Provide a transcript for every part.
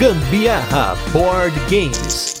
Gambiarra Board Games.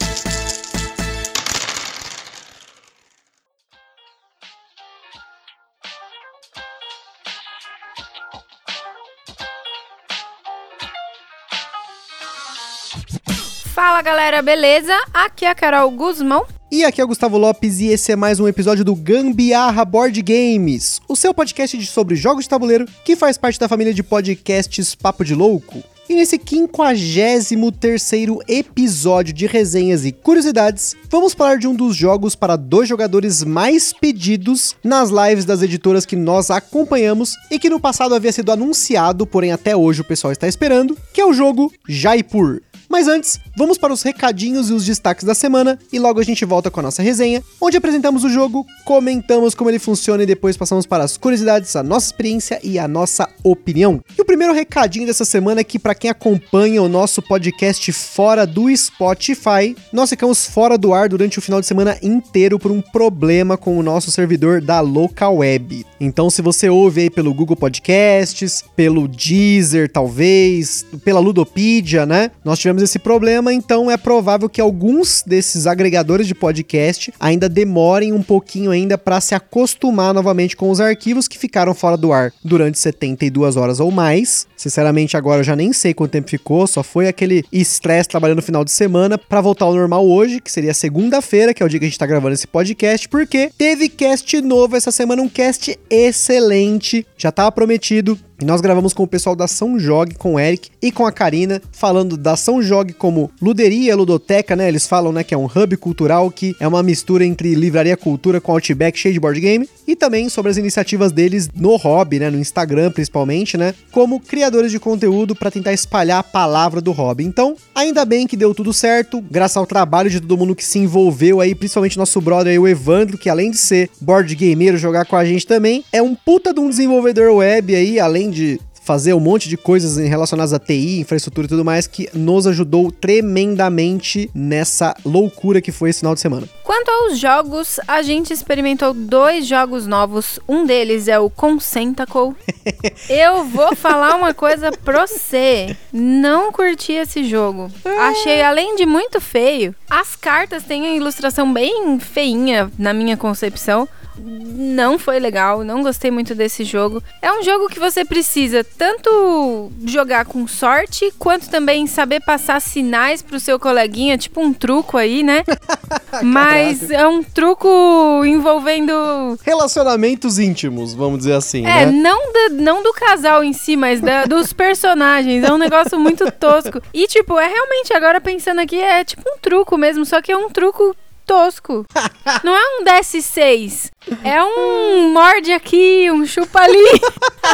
Fala galera, beleza? Aqui é a Carol Guzmão. E aqui é o Gustavo Lopes e esse é mais um episódio do Gambiarra Board Games, o seu podcast de sobre jogos de tabuleiro que faz parte da família de podcasts Papo de Louco. E nesse 53º episódio de resenhas e curiosidades, vamos falar de um dos jogos para dois jogadores mais pedidos nas lives das editoras que nós acompanhamos e que no passado havia sido anunciado, porém até hoje o pessoal está esperando, que é o jogo Jaipur. Mas antes, vamos para os recadinhos e os destaques da semana e logo a gente volta com a nossa resenha, onde apresentamos o jogo, comentamos como ele funciona e depois passamos para as curiosidades, a nossa experiência e a nossa opinião. E o primeiro recadinho dessa semana é que para quem acompanha o nosso podcast fora do Spotify, nós ficamos fora do ar durante o final de semana inteiro por um problema com o nosso servidor da local web. Então, se você ouve aí pelo Google Podcasts, pelo Deezer, talvez, pela Ludopedia, né? Nós tivemos esse problema, então é provável que alguns desses agregadores de podcast ainda demorem um pouquinho ainda para se acostumar novamente com os arquivos que ficaram fora do ar durante 72 horas ou mais. Sinceramente, agora eu já nem sei quanto tempo ficou, só foi aquele estresse trabalhando no final de semana para voltar ao normal hoje, que seria segunda-feira, que é o dia que a gente tá gravando esse podcast, porque teve cast novo essa semana, um cast excelente, já tava prometido, nós gravamos com o pessoal da São Jog, com o Eric e com a Karina, falando da São Jog como luderia, ludoteca, né? Eles falam, né, que é um hub cultural que é uma mistura entre livraria cultura com Outback cheio de board game e também sobre as iniciativas deles no hobby, né, no Instagram principalmente, né, como criadores de conteúdo para tentar espalhar a palavra do hobby. Então, ainda bem que deu tudo certo, graças ao trabalho de todo mundo que se envolveu aí, principalmente nosso brother aí, o Evandro, que além de ser board gameiro, jogar com a gente também, é um puta de um desenvolvedor web aí, além de fazer um monte de coisas relacionadas a TI, infraestrutura e tudo mais, que nos ajudou tremendamente nessa loucura que foi esse final de semana. Quanto aos jogos, a gente experimentou dois jogos novos. Um deles é o Consentacle. Eu vou falar uma coisa pra você. Não curti esse jogo. Achei, além de muito feio, as cartas têm a ilustração bem feinha, na minha concepção não foi legal, não gostei muito desse jogo. É um jogo que você precisa tanto jogar com sorte, quanto também saber passar sinais pro seu coleguinha, tipo um truco aí, né? Mas é um truco envolvendo. Relacionamentos íntimos, vamos dizer assim. É, né? não, da, não do casal em si, mas da, dos personagens. É um negócio muito tosco. E, tipo, é realmente, agora pensando aqui, é tipo um truco mesmo, só que é um truco tosco. Não é um DS6. É um morde aqui, um chupa ali.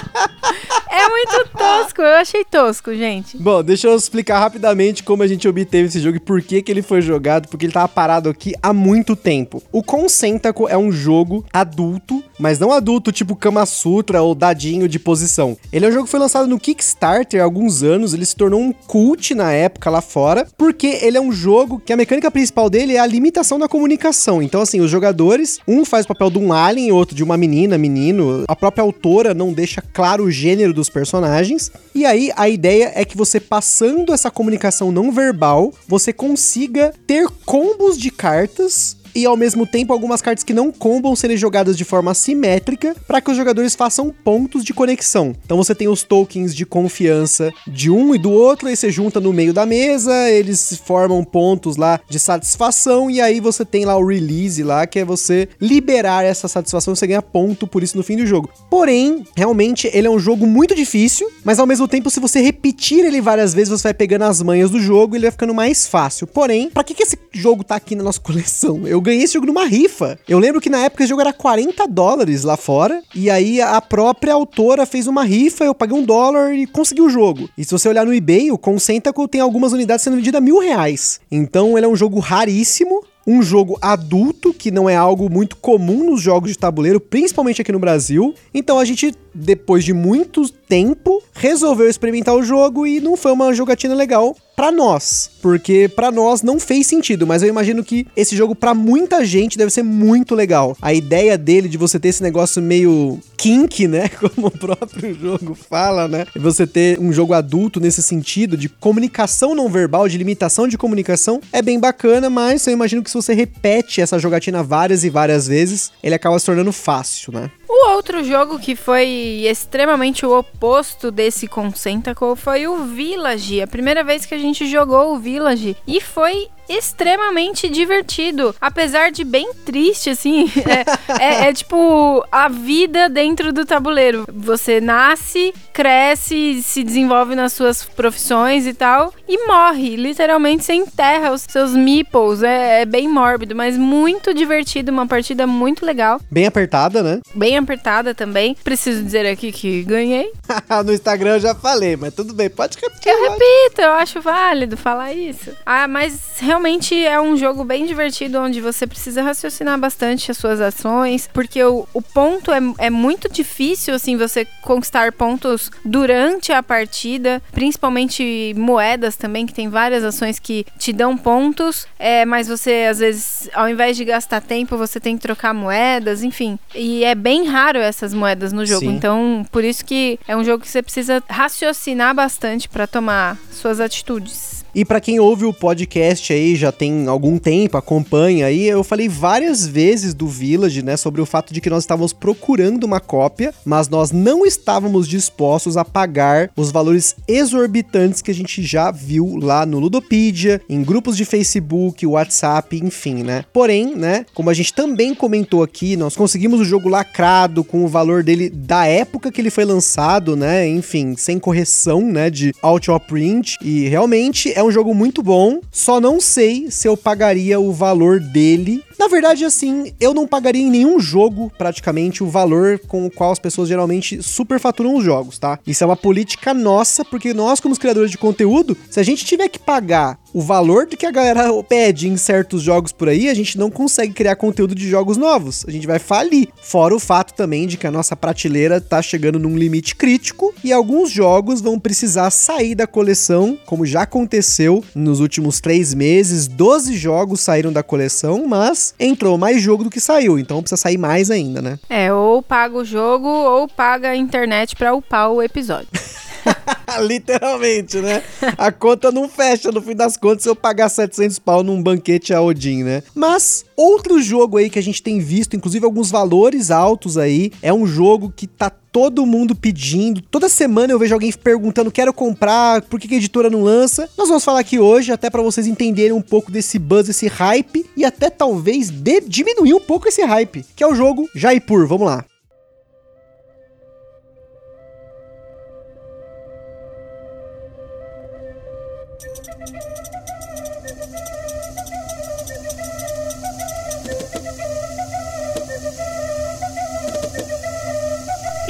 é muito tosco. Eu achei tosco, gente. Bom, deixa eu explicar rapidamente como a gente obteve esse jogo e por que, que ele foi jogado, porque ele tava parado aqui há muito tempo. O Consentacle é um jogo adulto, mas não adulto tipo Kama Sutra ou dadinho de posição. Ele é um jogo que foi lançado no Kickstarter há alguns anos, ele se tornou um cult na época lá fora, porque ele é um jogo que a mecânica principal dele é a limitação da comunicação. Então, assim, os jogadores, um faz o papel de um alien outro de uma menina, menino. A própria autora não deixa claro o gênero dos personagens. E aí a ideia é que você passando essa comunicação não verbal, você consiga ter combos de cartas e ao mesmo tempo algumas cartas que não combam serem jogadas de forma assimétrica para que os jogadores façam pontos de conexão. Então você tem os tokens de confiança de um e do outro, aí você junta no meio da mesa, eles formam pontos lá de satisfação e aí você tem lá o release lá, que é você liberar essa satisfação, você ganha ponto por isso no fim do jogo. Porém, realmente ele é um jogo muito difícil, mas ao mesmo tempo se você repetir ele várias vezes, você vai pegando as manhas do jogo e ele vai ficando mais fácil. Porém, para que que esse jogo tá aqui na nossa coleção? Eu ganhei esse jogo numa rifa. Eu lembro que na época esse jogo era 40 dólares lá fora. E aí a própria autora fez uma rifa, eu paguei um dólar e consegui o jogo. E se você olhar no eBay, o Consentacle tem algumas unidades sendo vendidas a mil reais. Então ele é um jogo raríssimo um jogo adulto, que não é algo muito comum nos jogos de tabuleiro, principalmente aqui no Brasil. Então a gente, depois de muito tempo, resolveu experimentar o jogo e não foi uma jogatina legal. Para nós, porque para nós não fez sentido, mas eu imagino que esse jogo para muita gente deve ser muito legal. A ideia dele de você ter esse negócio meio kink, né, como o próprio jogo fala, né? Você ter um jogo adulto nesse sentido de comunicação não verbal, de limitação de comunicação, é bem bacana, mas eu imagino que se você repete essa jogatina várias e várias vezes, ele acaba se tornando fácil, né? O outro jogo que foi extremamente o oposto desse Consentacle foi o Village. A primeira vez que a gente jogou o Village. E foi extremamente divertido. Apesar de bem triste, assim. É, é, é, tipo a vida dentro do tabuleiro. Você nasce, cresce, se desenvolve nas suas profissões e tal. E morre. Literalmente você enterra os seus meeples. É, é bem mórbido, mas muito divertido. Uma partida muito legal. Bem apertada, né? Bem apertada também. Preciso dizer aqui que ganhei. no Instagram eu já falei, mas tudo bem, pode repetir. Eu repito, eu acho válido falar isso. Ah, mas realmente realmente é um jogo bem divertido onde você precisa raciocinar bastante as suas ações, porque o, o ponto é, é muito difícil, assim, você conquistar pontos durante a partida, principalmente moedas também, que tem várias ações que te dão pontos, é, mas você, às vezes, ao invés de gastar tempo, você tem que trocar moedas, enfim. E é bem raro essas moedas no jogo, Sim. então por isso que é um jogo que você precisa raciocinar bastante para tomar suas atitudes. E para quem ouve o podcast aí já tem algum tempo, acompanha aí, eu falei várias vezes do Village, né, sobre o fato de que nós estávamos procurando uma cópia, mas nós não estávamos dispostos a pagar os valores exorbitantes que a gente já viu lá no Ludopedia, em grupos de Facebook, WhatsApp, enfim, né? Porém, né, como a gente também comentou aqui, nós conseguimos o jogo lacrado com o valor dele da época que ele foi lançado, né? Enfim, sem correção, né, de auto print e realmente é um jogo muito bom, só não sei se eu pagaria o valor dele na verdade, assim, eu não pagaria em nenhum jogo, praticamente, o valor com o qual as pessoas geralmente superfaturam os jogos, tá? Isso é uma política nossa, porque nós, como criadores de conteúdo, se a gente tiver que pagar o valor do que a galera pede em certos jogos por aí, a gente não consegue criar conteúdo de jogos novos. A gente vai falir. Fora o fato também de que a nossa prateleira tá chegando num limite crítico e alguns jogos vão precisar sair da coleção, como já aconteceu nos últimos três meses. 12 jogos saíram da coleção, mas entrou mais jogo do que saiu, então precisa sair mais ainda, né? É, ou paga o jogo ou paga a internet pra upar o episódio. Literalmente, né? A conta não fecha no fim das contas se eu pagar 700 pau num banquete a Odin, né? Mas outro jogo aí que a gente tem visto, inclusive alguns valores altos aí, é um jogo que tá todo mundo pedindo. Toda semana eu vejo alguém perguntando: quero comprar, por que, a editora não lança? Nós vamos falar aqui hoje, até para vocês entenderem um pouco desse buzz, esse hype, e até talvez diminuir um pouco esse hype, que é o jogo Jaipur. Vamos lá.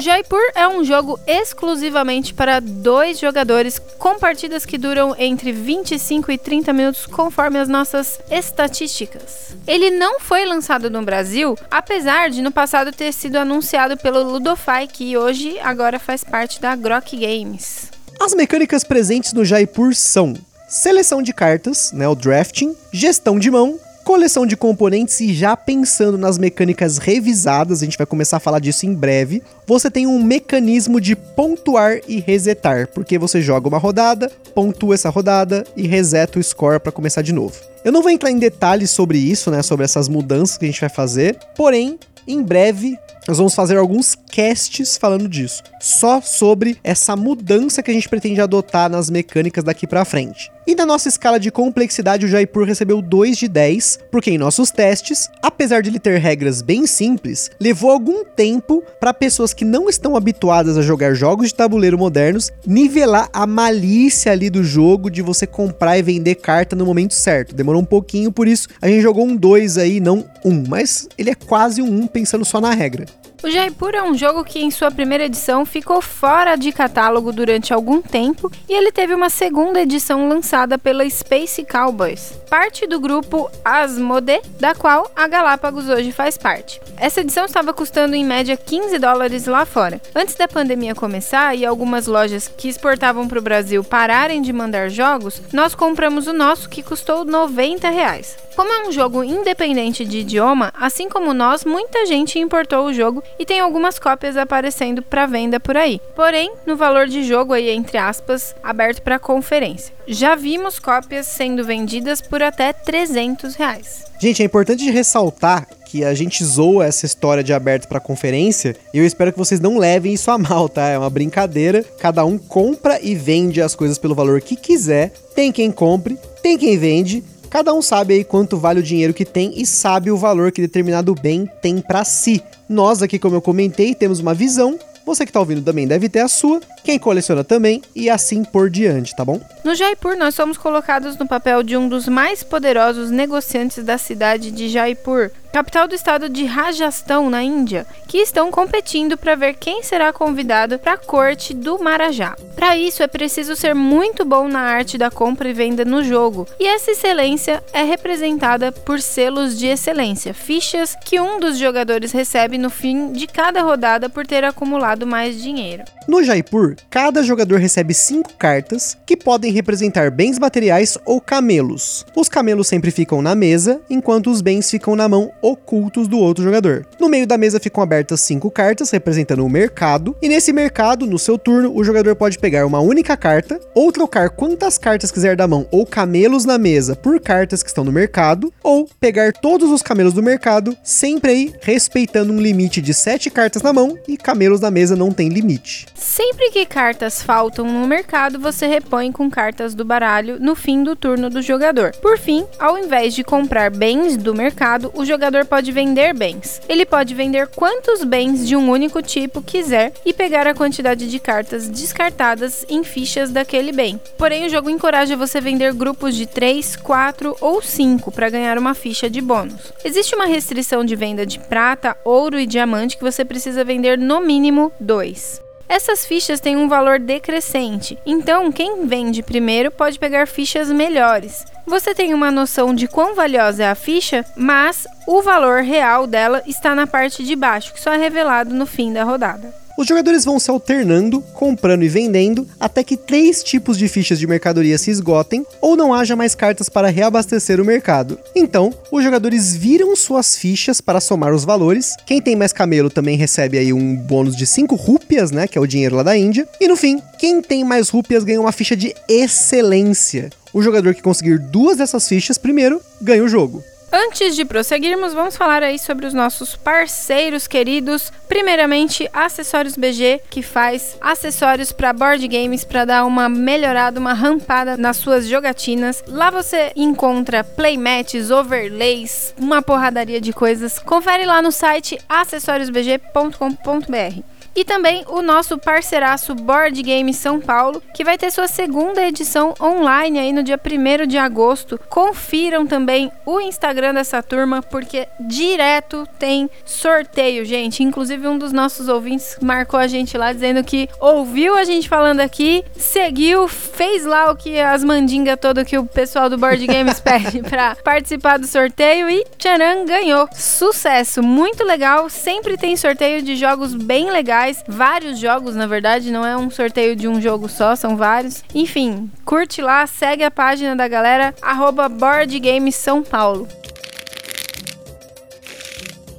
Jaipur é um jogo exclusivamente para dois jogadores, com partidas que duram entre 25 e 30 minutos, conforme as nossas estatísticas. Ele não foi lançado no Brasil, apesar de no passado ter sido anunciado pelo Ludofy, que hoje agora faz parte da Grok Games. As mecânicas presentes no Jaipur são seleção de cartas, né, o drafting, gestão de mão, coleção de componentes e já pensando nas mecânicas revisadas, a gente vai começar a falar disso em breve. Você tem um mecanismo de pontuar e resetar, porque você joga uma rodada, pontua essa rodada e reseta o score para começar de novo. Eu não vou entrar em detalhes sobre isso, né, sobre essas mudanças que a gente vai fazer, porém, em breve nós vamos fazer alguns casts falando disso, só sobre essa mudança que a gente pretende adotar nas mecânicas daqui para frente. E na nossa escala de complexidade, o Jaipur recebeu 2 de 10, porque em nossos testes, apesar de ele ter regras bem simples, levou algum tempo para pessoas que não estão habituadas a jogar jogos de tabuleiro modernos nivelar a malícia ali do jogo de você comprar e vender carta no momento certo. Demorou um pouquinho, por isso a gente jogou um 2 aí, não um, mas ele é quase um 1 um pensando só na regra. O Jaipur é um jogo que, em sua primeira edição, ficou fora de catálogo durante algum tempo e ele teve uma segunda edição lançada pela Space Cowboys, parte do grupo Asmode, da qual a Galápagos hoje faz parte. Essa edição estava custando em média 15 dólares lá fora. Antes da pandemia começar e algumas lojas que exportavam para o Brasil pararem de mandar jogos, nós compramos o nosso que custou 90 reais. Como é um jogo independente de idioma, assim como nós, muita gente importou o jogo e tem algumas cópias aparecendo para venda por aí. Porém, no valor de jogo aí entre aspas, aberto para conferência. Já vimos cópias sendo vendidas por até 300 reais. Gente, é importante ressaltar que a gente zoa essa história de aberto para conferência e eu espero que vocês não levem isso a mal, tá? É uma brincadeira. Cada um compra e vende as coisas pelo valor que quiser. Tem quem compre, tem quem vende. Cada um sabe aí quanto vale o dinheiro que tem e sabe o valor que determinado bem tem para si. Nós aqui, como eu comentei, temos uma visão. Você que tá ouvindo também deve ter a sua, quem coleciona também e assim por diante, tá bom? No Jaipur, nós somos colocados no papel de um dos mais poderosos negociantes da cidade de Jaipur, capital do estado de Rajastão, na Índia, que estão competindo para ver quem será convidado para a corte do Marajá. Para isso, é preciso ser muito bom na arte da compra e venda no jogo, e essa excelência é representada por selos de excelência, fichas que um dos jogadores recebe no fim de cada rodada por ter acumulado mais dinheiro. No Jaipur, cada jogador recebe 5 cartas que podem representar bens materiais ou camelos. Os camelos sempre ficam na mesa, enquanto os bens ficam na mão ocultos do outro jogador. No meio da mesa ficam abertas 5 cartas representando o mercado, e nesse mercado, no seu turno, o jogador pode pegar uma única carta ou trocar quantas cartas quiser da mão ou camelos na mesa por cartas que estão no mercado, ou pegar todos os camelos do mercado, sempre aí respeitando um limite de 7 cartas na mão e camelos na mesa não tem limite. Sempre que cartas faltam no mercado, você repõe com cartas do baralho no fim do turno do jogador. Por fim, ao invés de comprar bens do mercado, o jogador pode vender bens. Ele pode vender quantos bens de um único tipo quiser e pegar a quantidade de cartas descartadas em fichas daquele bem. Porém, o jogo encoraja você a vender grupos de 3, 4 ou 5 para ganhar uma ficha de bônus. Existe uma restrição de venda de prata, ouro e diamante que você precisa vender no mínimo 2. Essas fichas têm um valor decrescente, então quem vende primeiro pode pegar fichas melhores. Você tem uma noção de quão valiosa é a ficha, mas o valor real dela está na parte de baixo, que só é revelado no fim da rodada. Os jogadores vão se alternando, comprando e vendendo, até que três tipos de fichas de mercadoria se esgotem ou não haja mais cartas para reabastecer o mercado. Então, os jogadores viram suas fichas para somar os valores. Quem tem mais camelo também recebe aí um bônus de 5 rúpias, né, que é o dinheiro lá da Índia. E no fim, quem tem mais rúpias ganha uma ficha de excelência. O jogador que conseguir duas dessas fichas primeiro ganha o jogo. Antes de prosseguirmos, vamos falar aí sobre os nossos parceiros queridos. Primeiramente, Acessórios BG, que faz acessórios para board games para dar uma melhorada, uma rampada nas suas jogatinas. Lá você encontra playmats, overlays, uma porradaria de coisas. Confere lá no site acessoriosbg.com.br. E também o nosso parceiraço Board Game São Paulo, que vai ter sua segunda edição online aí no dia 1 de agosto. Confiram também o Instagram dessa turma, porque direto tem sorteio, gente. Inclusive, um dos nossos ouvintes marcou a gente lá dizendo que ouviu a gente falando aqui, seguiu, fez lá o que as mandingas todas que o pessoal do Board Games pede para participar do sorteio e tcharam, ganhou. Sucesso, muito legal. Sempre tem sorteio de jogos bem legais vários jogos, na verdade, não é um sorteio de um jogo só, são vários. Enfim, curte lá, segue a página da galera, arroba Board Games São Paulo.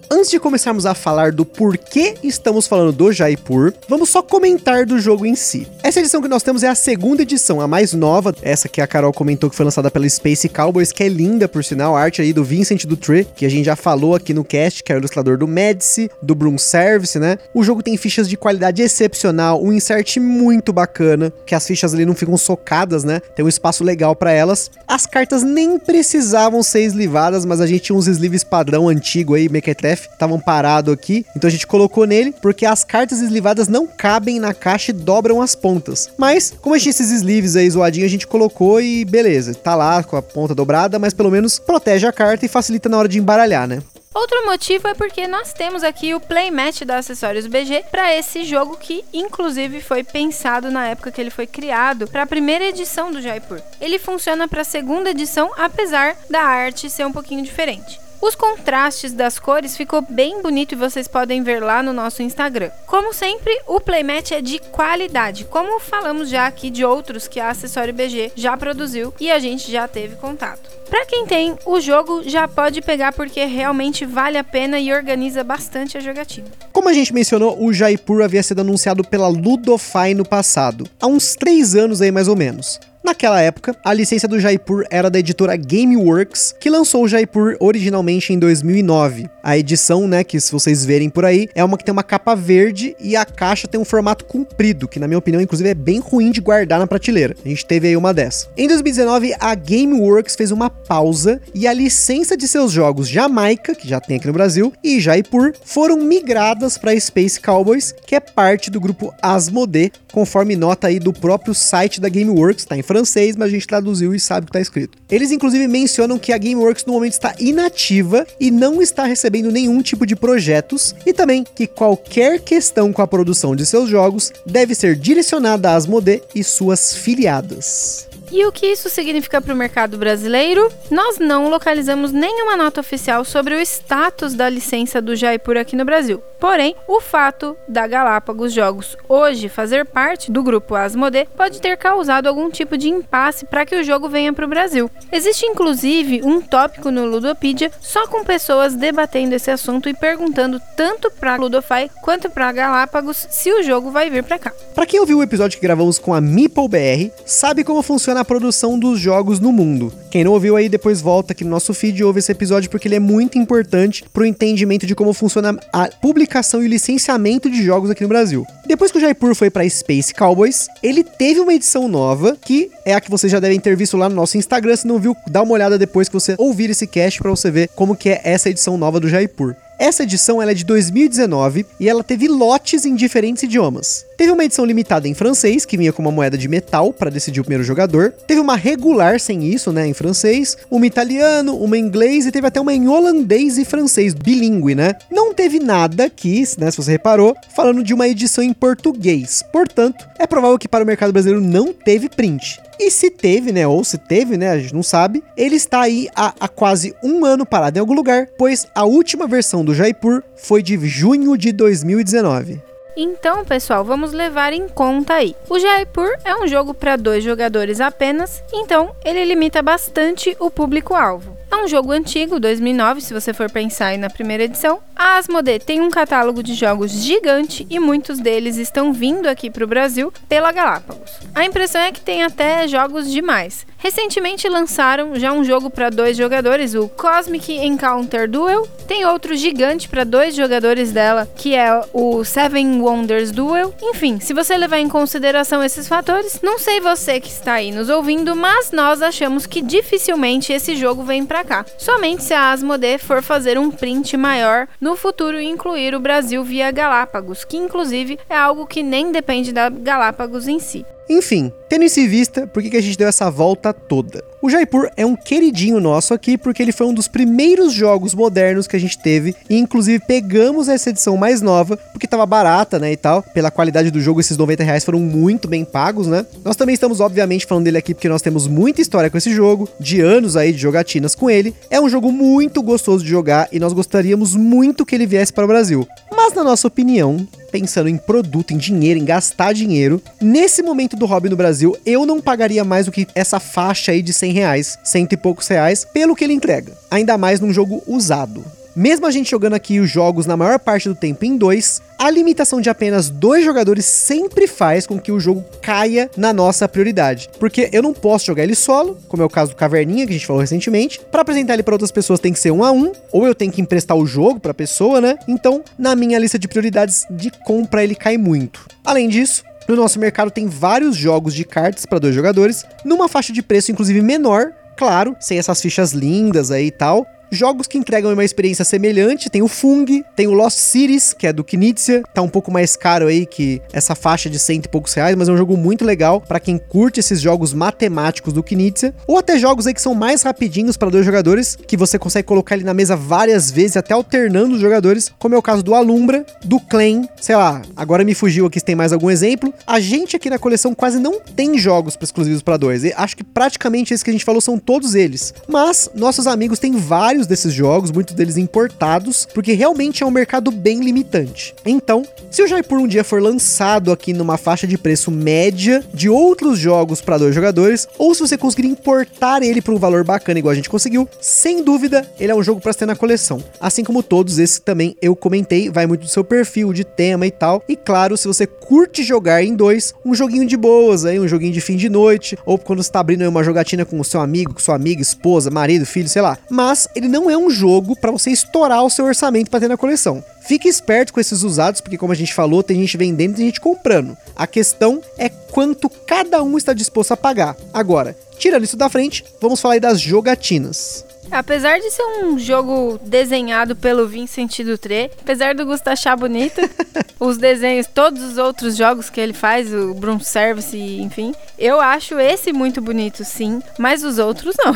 Antes de começarmos a falar do porquê estamos falando do Jaipur, vamos só comentar do jogo em si. Essa edição que nós temos é a segunda edição, a mais nova, essa que a Carol comentou que foi lançada pela Space Cowboys, que é linda por sinal, a arte aí do Vincent Dutré, que a gente já falou aqui no cast, que é o ilustrador do Medici, do Broom Service, né? O jogo tem fichas de qualidade excepcional, um insert muito bacana, que as fichas ali não ficam socadas, né? Tem um espaço legal para elas. As cartas nem precisavam ser eslivadas, mas a gente tinha uns sleeves padrão antigo aí, Mequetrefe, estavam parados aqui, então a gente colocou nele, porque as cartas eslivadas não cabem na caixa e dobram as pontas. Mas, como a gente tinha esses sleeves aí zoadinhos, a gente colocou e beleza, tá lá com a ponta dobrada, mas pelo menos protege a carta e facilita na hora de embaralhar, né? Outro motivo é porque nós temos aqui o playmatch da Acessórios BG para esse jogo que inclusive foi pensado na época que ele foi criado para a primeira edição do Jaipur. Ele funciona para a segunda edição, apesar da arte ser um pouquinho diferente. Os contrastes das cores ficou bem bonito e vocês podem ver lá no nosso Instagram. Como sempre, o playmat é de qualidade, como falamos já aqui de outros que a Acessório BG já produziu e a gente já teve contato. Para quem tem, o jogo já pode pegar porque realmente vale a pena e organiza bastante a jogatina. Como a gente mencionou, o Jaipur havia sido anunciado pela Ludofy no passado, há uns 3 anos aí mais ou menos. Naquela época, a licença do Jaipur era da editora Gameworks, que lançou o Jaipur originalmente em 2009. A edição, né, que se vocês verem por aí, é uma que tem uma capa verde e a caixa tem um formato comprido, que na minha opinião, inclusive, é bem ruim de guardar na prateleira. A gente teve aí uma dessa. Em 2019, a Gameworks fez uma pausa e a licença de seus jogos Jamaica, que já tem aqui no Brasil, e Jaipur foram migradas para Space Cowboys, que é parte do grupo Asmodee, conforme nota aí do próprio site da Gameworks, tá em francês, mas a gente traduziu e sabe o que tá escrito. Eles inclusive mencionam que a Gameworks no momento está inativa e não está recebendo nenhum tipo de projetos e também que qualquer questão com a produção de seus jogos deve ser direcionada à Asmodee e suas filiadas. E o que isso significa para o mercado brasileiro? Nós não localizamos nenhuma nota oficial sobre o status da licença do Jaipur aqui no Brasil. Porém, o fato da Galápagos Jogos hoje fazer parte do grupo Asmodee pode ter causado algum tipo de impasse para que o jogo venha para o Brasil. Existe inclusive um tópico no Ludopedia só com pessoas debatendo esse assunto e perguntando tanto para Ludofy quanto para Galápagos se o jogo vai vir para cá. Para quem ouviu o episódio que gravamos com a Meeple BR, sabe como funciona a produção dos jogos no mundo. Quem não ouviu aí, depois volta aqui no nosso feed e ouve esse episódio porque ele é muito importante para o entendimento de como funciona a publicação e o licenciamento de jogos aqui no Brasil. Depois que o Jaipur foi para Space Cowboys, ele teve uma edição nova, que é a que vocês já devem ter visto lá no nosso Instagram. Se não viu, dá uma olhada depois que você ouvir esse cast para você ver como que é essa edição nova do Jaipur. Essa edição ela é de 2019 e ela teve lotes em diferentes idiomas. Teve uma edição limitada em francês, que vinha com uma moeda de metal para decidir o primeiro jogador. Teve uma regular sem isso, né, em francês. Uma italiano, uma inglês e teve até uma em holandês e francês, bilíngue, né? Não teve nada aqui, né, se você reparou, falando de uma edição em português. Portanto, é provável que para o mercado brasileiro não teve print. E se teve, né? Ou se teve, né? A gente não sabe. Ele está aí há, há, quase um ano parado em algum lugar, pois a última versão do Jaipur foi de junho de 2019. Então, pessoal, vamos levar em conta aí. O Jaipur é um jogo para dois jogadores apenas, então ele limita bastante o público-alvo. É um jogo antigo, 2009, se você for pensar aí na primeira edição. A Asmodee tem um catálogo de jogos gigante e muitos deles estão vindo aqui para o Brasil pela Galápagos. A impressão é que tem até jogos demais. Recentemente lançaram já um jogo para dois jogadores, o Cosmic Encounter Duel. Tem outro gigante para dois jogadores dela, que é o Seven Wonders Duel. Enfim, se você levar em consideração esses fatores, não sei você que está aí nos ouvindo, mas nós achamos que dificilmente esse jogo vem para cá. Somente se a Asmodee for fazer um print maior no futuro e incluir o Brasil via Galápagos, que inclusive é algo que nem depende da Galápagos em si. Enfim, tendo isso em vista, por que, a gente deu essa volta toda? O Jaipur é um queridinho nosso aqui porque ele foi um dos primeiros jogos modernos que a gente teve e inclusive pegamos essa edição mais nova porque tava barata, né, e tal. Pela qualidade do jogo, esses 90 reais foram muito bem pagos, né? Nós também estamos obviamente falando dele aqui porque nós temos muita história com esse jogo, de anos aí de jogatinas com ele. É um jogo muito gostoso de jogar e nós gostaríamos muito que ele viesse para o Brasil. Mas na nossa opinião, pensando em produto, em dinheiro, em gastar dinheiro, nesse momento do hobby no Brasil, eu não pagaria mais do que essa faixa aí de 100 reais, cento e poucos reais, pelo que ele entrega. Ainda mais num jogo usado. Mesmo a gente jogando aqui os jogos na maior parte do tempo em dois, a limitação de apenas dois jogadores sempre faz com que o jogo caia na nossa prioridade. Porque eu não posso jogar ele solo, como é o caso do Caverninha, que a gente falou recentemente. Para apresentar ele para outras pessoas tem que ser um a um, ou eu tenho que emprestar o jogo para a pessoa, né? Então, na minha lista de prioridades de compra, ele cai muito. Além disso, no nosso mercado tem vários jogos de cartas para dois jogadores, numa faixa de preço inclusive menor, claro, sem essas fichas lindas aí e tal, jogos que entregam uma experiência semelhante, tem o Fung, tem o Lost Cities, que é do Knizia, tá um pouco mais caro aí que essa faixa de cento e poucos reais, mas é um jogo muito legal para quem curte esses jogos matemáticos do Knizia, ou até jogos aí que são mais rapidinhos para dois jogadores, que você consegue colocar ele na mesa várias vezes, até alternando os jogadores, como é o caso do Alumbra, do Clan, sei lá, agora me fugiu aqui se tem mais algum exemplo. A gente aqui na coleção quase não tem jogos exclusivos para dois, e acho que praticamente esses que a gente falou são todos eles, mas nossos amigos têm vários desses jogos, muitos deles importados, porque realmente é um mercado bem limitante. Então, se o Jaipur um dia for lançado aqui numa faixa de preço média de outros jogos para dois jogadores, ou se você conseguir importar ele por um valor bacana igual a gente conseguiu, sem dúvida, ele é um jogo para ter na coleção. Assim como todos esses também eu comentei, vai muito do seu perfil, de tema e tal. E claro, se você curte jogar em dois, um joguinho de boas aí, um joguinho de fim de noite, ou quando você tá abrindo uma jogatina com o seu amigo, com sua amiga, esposa, marido, filho, sei lá. Mas ele não é um jogo para você estourar o seu orçamento para ter na coleção. Fique esperto com esses usados, porque como a gente falou, tem gente vendendo e tem gente comprando. A questão é quanto cada um está disposto a pagar. Agora, tirando isso da frente, vamos falar das jogatinas. Apesar de ser um jogo desenhado pelo Vincent Dutré, apesar do Gusto achar bonito, os desenhos, todos os outros jogos que ele faz, o Broom Service, enfim, eu acho esse muito bonito, sim, mas os outros não.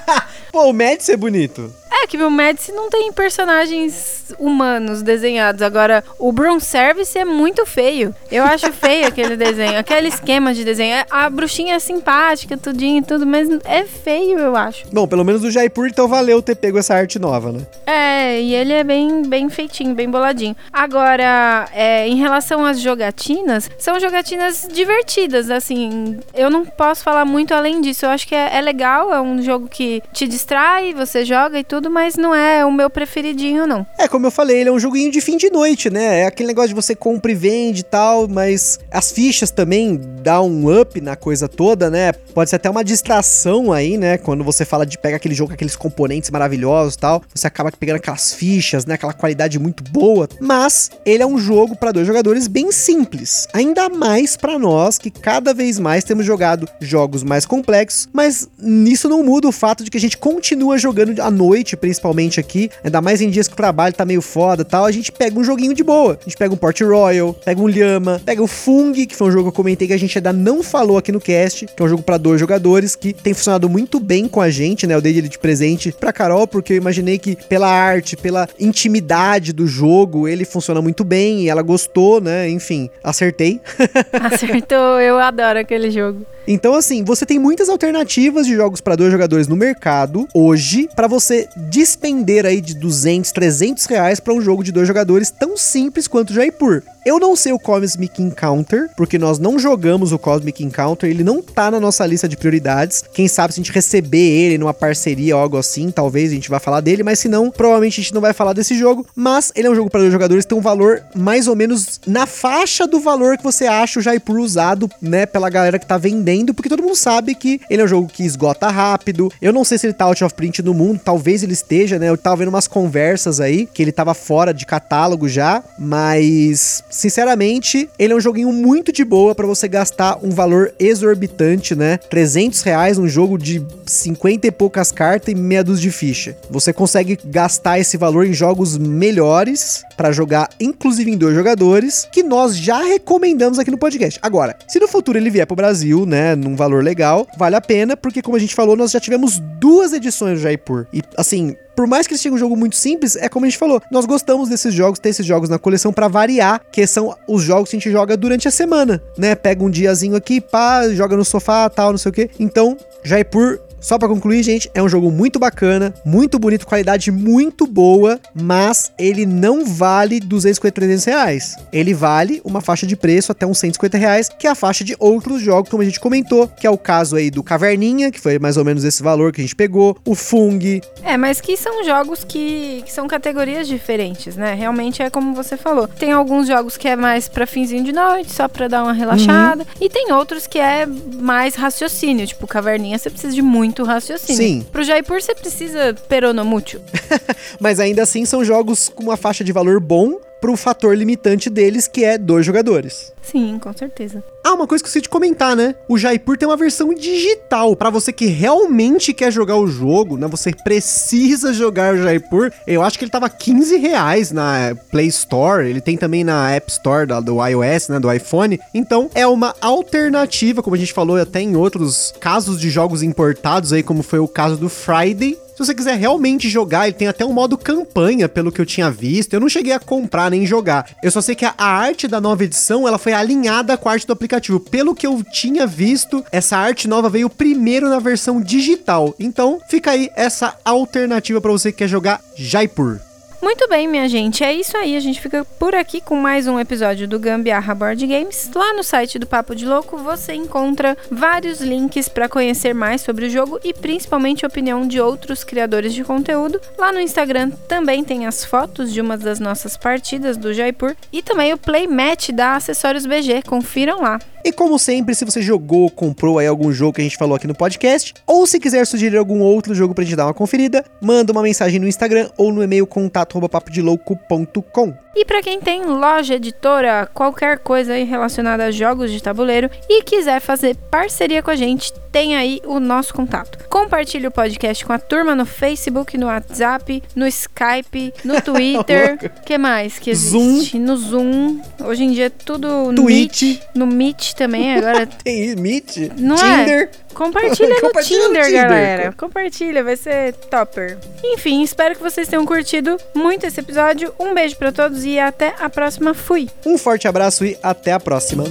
Pô, o Mads é bonito. É que o Mads não tem personagens humanos desenhados. Agora, o Broom Service é muito feio. Eu acho feio aquele desenho. Aquele esquema de desenho. É, a bruxinha é simpática, tudinho e tudo, mas é feio, eu acho. Bom, pelo menos o Jaipur, então valeu ter pego essa arte nova, né? É, e ele é bem, bem feitinho, bem boladinho. Agora, é, em relação às jogatinas, são jogatinas divertidas, assim. Eu não posso falar muito além disso. Eu acho que é, é legal, é um jogo que te distrai, você joga e tudo, mas não é o meu preferidinho, não. É, como eu falei, ele é um joguinho de fim de noite, né? É aquele negócio de você compra e vende e tal, mas as fichas também dá um up na coisa toda, né? Pode ser até uma distração aí, né? Quando você fala de pega aquele jogo com aqueles componentes maravilhosos e tal, você acaba pegando aquelas fichas, né? Aquela qualidade muito boa. Mas ele é um jogo para dois jogadores bem simples. Ainda mais para nós que cada vez mais temos jogado jogos mais complexos, mas nisso não muda o fato de que a gente continua jogando à noite, principalmente aqui, ainda mais em dias que o trabalho tá meio foda tal, a gente pega um joguinho de boa. A gente pega um Port Royal, pega um Lhama, pega o Fung, que foi um jogo que eu comentei que a gente ainda não falou aqui no cast, que é um jogo para dois jogadores, que tem funcionado muito bem com a gente, né? Eu dei ele de presente pra Carol, porque eu imaginei que pela arte, pela intimidade do jogo, ele funciona muito bem e ela gostou, né? Enfim, acertei. Acertou, eu adoro aquele jogo. Então, assim, você tem muitas alternativas de jogos para dois jogadores no mercado hoje para você despender aí de 200, 300 reais para um jogo de dois jogadores tão simples quanto o Jaipur. Eu não sei o Cosmic Encounter, porque nós não jogamos o Cosmic Encounter, ele não tá na nossa lista de prioridades. Quem sabe se a gente receber ele numa parceria ou algo assim, talvez a gente vá falar dele, mas se não, provavelmente a gente não vai falar desse jogo. Mas ele é um jogo para dois jogadores, tem um valor mais ou menos na faixa do valor que você acha o Jaipur usado, né, pela galera que tá vendendo, porque todo mundo sabe que ele é um jogo que esgota rápido. Eu não sei se ele tá out of print no mundo, talvez ele esteja, né? Eu tava vendo umas conversas aí que ele tava fora de catálogo já, mas sinceramente, ele é um joguinho muito de boa para você gastar um valor exorbitante, né? 300 reais um jogo de 50 e poucas cartas e meia dúzia de ficha. Você consegue gastar esse valor em jogos melhores para jogar, inclusive em dois jogadores, que nós já recomendamos aqui no podcast. Agora, se no futuro ele vier pro Brasil, né, num valor legal, vale a pena, porque como a gente falou, nós já tivemos duas edições do Jaipur. E assim, por mais que ele seja um jogo muito simples, é como a gente falou, nós gostamos desses jogos, ter esses jogos na coleção para variar, que são os jogos que a gente joga durante a semana, né? Pega um diazinho aqui, pá, joga no sofá, tal, não sei o que. Então, Jaipur só para concluir, gente, é um jogo muito bacana, muito bonito, qualidade muito boa, mas ele não vale 250, 300 reais. Ele vale uma faixa de preço até uns 150 reais, que é a faixa de outros jogos, como a gente comentou, que é o caso aí do Caverninha, que foi mais ou menos esse valor que a gente pegou, o Fung. É, mas que são jogos que, que são categorias diferentes, né? Realmente é como você falou. Tem alguns jogos que é mais para finzinho de noite, só para dar uma relaxada, uhum. e tem outros que é mais raciocínio, tipo Caverninha, você precisa de muito muito raciocínio. Sim. Pro Jaipur você precisa peronomútil. Mas ainda assim são jogos com uma faixa de valor bom pro fator limitante deles, que é dois jogadores. Sim, com certeza. Ah, uma coisa que eu esqueci de comentar, né? O Jaipur tem uma versão digital. Pra você que realmente quer jogar o jogo, né? Você precisa jogar o Jaipur. Eu acho que ele tava 15 reais na Play Store. Ele tem também na App Store do, do iOS, né? Do iPhone. Então, é uma alternativa, como a gente falou até em outros casos de jogos importados aí, como foi o caso do Friday. Se você quiser realmente jogar, ele tem até um modo campanha, pelo que eu tinha visto. Eu não cheguei a comprar nem jogar. Eu só sei que a arte da nova edição, ela foi alinhada com a arte do aplicativo. Pelo que eu tinha visto, essa arte nova veio primeiro na versão digital. Então, fica aí essa alternativa para você que quer jogar Jaipur. Muito bem, minha gente, é isso aí. A gente fica por aqui com mais um episódio do Gambiarra Board Games. Lá no site do Papo de Louco você encontra vários links para conhecer mais sobre o jogo e principalmente a opinião de outros criadores de conteúdo. Lá no Instagram também tem as fotos de uma das nossas partidas do Jaipur e também o playmatch da Acessórios BG. Confiram lá. E como sempre, se você jogou, comprou aí algum jogo que a gente falou aqui no podcast, ou se quiser sugerir algum outro jogo pra gente dar uma conferida, manda uma mensagem no Instagram ou no e-mail contato@papodelouco.com. E para quem tem loja, editora, qualquer coisa aí relacionada a jogos de tabuleiro e quiser fazer parceria com a gente, tem aí o nosso contato. Compartilhe o podcast com a turma no Facebook, no WhatsApp, no Skype, no Twitter. que mais que existe? Zoom. No Zoom. Hoje em dia é tudo no Twitch. Meet. No Meet também, agora Tem Meet, Não Tinder. é? Compartilha no Compartilha no Tinder, Tinder. galera. Compartilha, vai ser topper. Enfim, espero que vocês tenham curtido muito esse episódio. Um beijo pra todos e até a próxima. Fui! Um forte abraço e até a próxima.